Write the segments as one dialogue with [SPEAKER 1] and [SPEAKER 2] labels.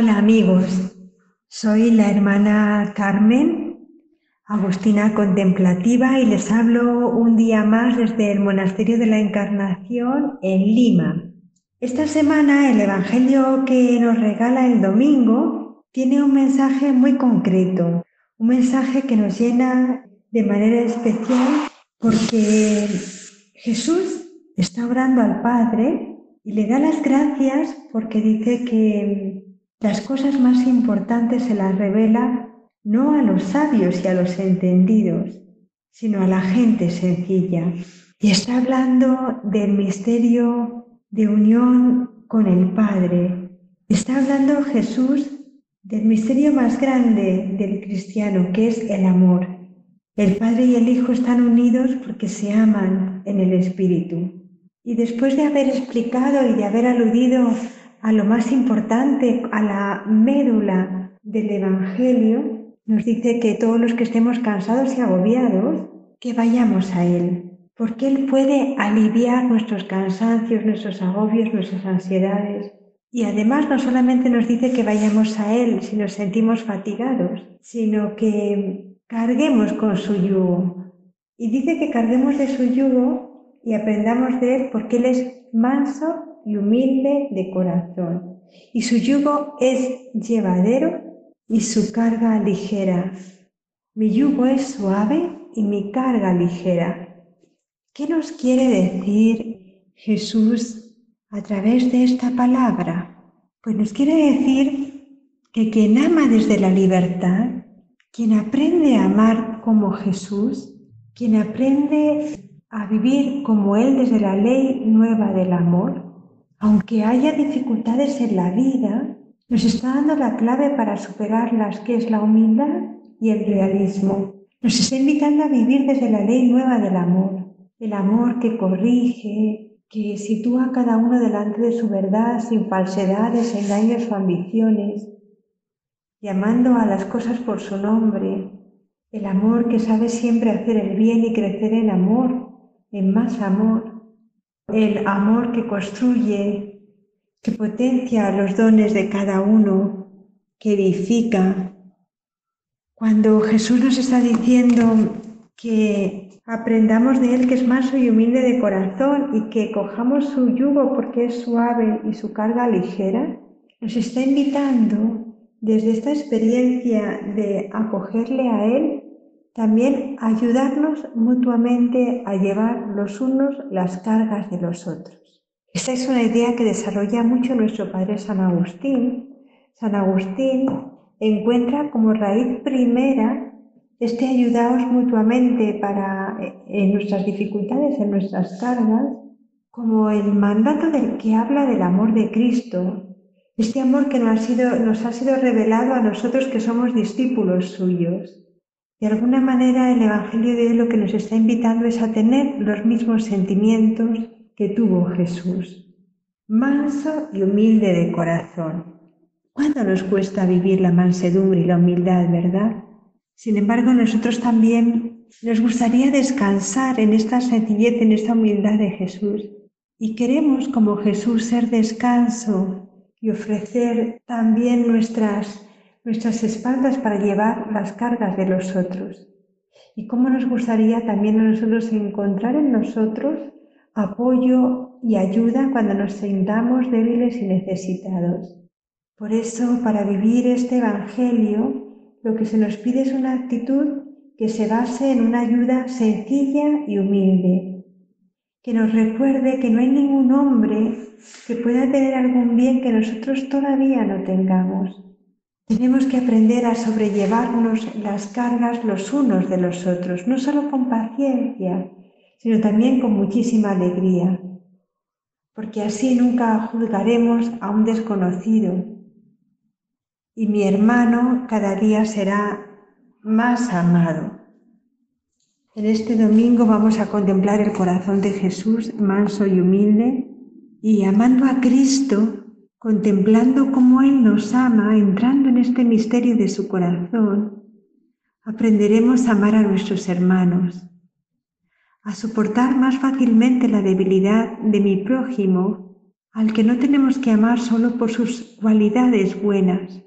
[SPEAKER 1] Hola amigos, soy la hermana Carmen, Agustina Contemplativa y les hablo un día más desde el Monasterio de la Encarnación en Lima. Esta semana el Evangelio que nos regala el domingo tiene un mensaje muy concreto, un mensaje que nos llena de manera especial porque Jesús está orando al Padre y le da las gracias porque dice que las cosas más importantes se las revela no a los sabios y a los entendidos, sino a la gente sencilla. Y está hablando del misterio de unión con el Padre. Está hablando Jesús del misterio más grande del cristiano, que es el amor. El Padre y el Hijo están unidos porque se aman en el Espíritu. Y después de haber explicado y de haber aludido a lo más importante, a la médula del Evangelio, nos dice que todos los que estemos cansados y agobiados, que vayamos a Él, porque Él puede aliviar nuestros cansancios, nuestros agobios, nuestras ansiedades. Y además no solamente nos dice que vayamos a Él si nos sentimos fatigados, sino que carguemos con su yugo. Y dice que carguemos de su yugo y aprendamos de Él porque Él es manso y humilde de corazón, y su yugo es llevadero y su carga ligera. Mi yugo es suave y mi carga ligera. ¿Qué nos quiere decir Jesús a través de esta palabra? Pues nos quiere decir que quien ama desde la libertad, quien aprende a amar como Jesús, quien aprende a vivir como Él desde la ley nueva del amor, aunque haya dificultades en la vida, nos está dando la clave para superarlas, que es la humildad y el realismo. Nos está invitando a vivir desde la ley nueva del amor, el amor que corrige, que sitúa a cada uno delante de su verdad sin falsedades, engaños o ambiciones, llamando a las cosas por su nombre, el amor que sabe siempre hacer el bien y crecer en amor, en más amor, el amor que construye, que potencia los dones de cada uno, que edifica. Cuando Jesús nos está diciendo que aprendamos de Él que es manso y humilde de corazón y que cojamos su yugo porque es suave y su carga ligera, nos está invitando desde esta experiencia de acogerle a Él también ayudarnos mutuamente a llevar los unos las cargas de los otros. Esta es una idea que desarrolla mucho nuestro padre San Agustín. San Agustín encuentra como raíz primera este ayudaos mutuamente para eh, en nuestras dificultades, en nuestras cargas, como el mandato del que habla del amor de Cristo, este amor que nos ha sido, nos ha sido revelado a nosotros que somos discípulos suyos. De alguna manera el Evangelio de hoy lo que nos está invitando es a tener los mismos sentimientos que tuvo Jesús, manso y humilde de corazón. ¿Cuánto nos cuesta vivir la mansedumbre y la humildad, verdad? Sin embargo, nosotros también nos gustaría descansar en esta sencillez, en esta humildad de Jesús. Y queremos, como Jesús, ser descanso y ofrecer también nuestras nuestras espaldas para llevar las cargas de los otros. Y cómo nos gustaría también a nosotros encontrar en nosotros apoyo y ayuda cuando nos sintamos débiles y necesitados. Por eso, para vivir este Evangelio, lo que se nos pide es una actitud que se base en una ayuda sencilla y humilde, que nos recuerde que no hay ningún hombre que pueda tener algún bien que nosotros todavía no tengamos tenemos que aprender a sobrellevarnos las cargas los unos de los otros, no solo con paciencia, sino también con muchísima alegría, porque así nunca juzgaremos a un desconocido y mi hermano cada día será más amado. En este domingo vamos a contemplar el corazón de Jesús manso y humilde y amando a Cristo contemplando cómo Él nos ama, entrando en este misterio de su corazón, aprenderemos a amar a nuestros hermanos, a soportar más fácilmente la debilidad de mi prójimo, al que no tenemos que amar solo por sus cualidades buenas.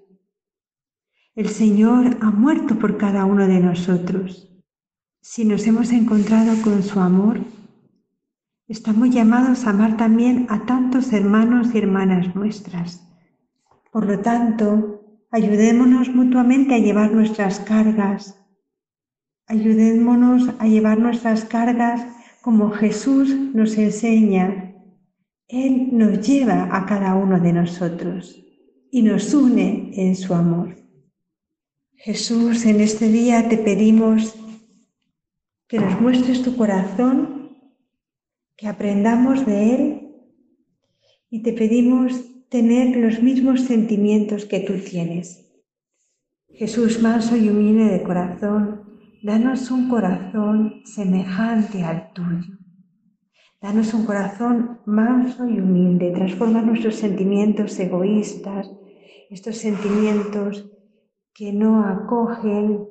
[SPEAKER 1] El Señor ha muerto por cada uno de nosotros. Si nos hemos encontrado con su amor, estamos llamados a amar también a tantos hermanos y hermanas nuestras. Por lo tanto, ayudémonos mutuamente a llevar nuestras cargas. Ayudémonos a llevar nuestras cargas como Jesús nos enseña él nos lleva a cada uno de nosotros y nos une en su amor. Jesús, en este día te pedimos que nos muestres tu corazón, que aprendamos de Él y te pedimos tener los mismos sentimientos que tú tienes. Jesús manso y humilde de corazón, danos un corazón semejante al tuyo. Danos un corazón manso y humilde, transforma nuestros sentimientos egoístas, estos sentimientos que no acogen,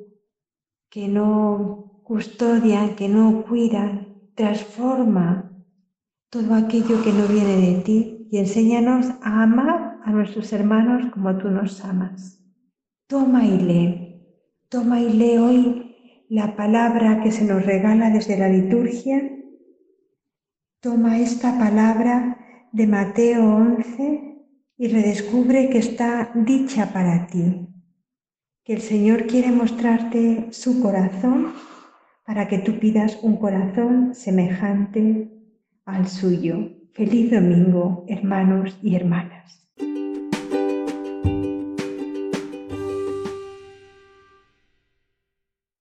[SPEAKER 1] que no custodian, que no cuidan, transforma todo aquello que no viene de ti y enséñanos a amar a nuestros hermanos como tú nos amas. Toma y lee, toma y lee hoy la palabra que se nos regala desde la liturgia. Toma esta palabra de Mateo 11 y redescubre que está dicha para ti, que el Señor quiere mostrarte su corazón para que tú pidas un corazón semejante al suyo. Feliz domingo, hermanos y hermanas.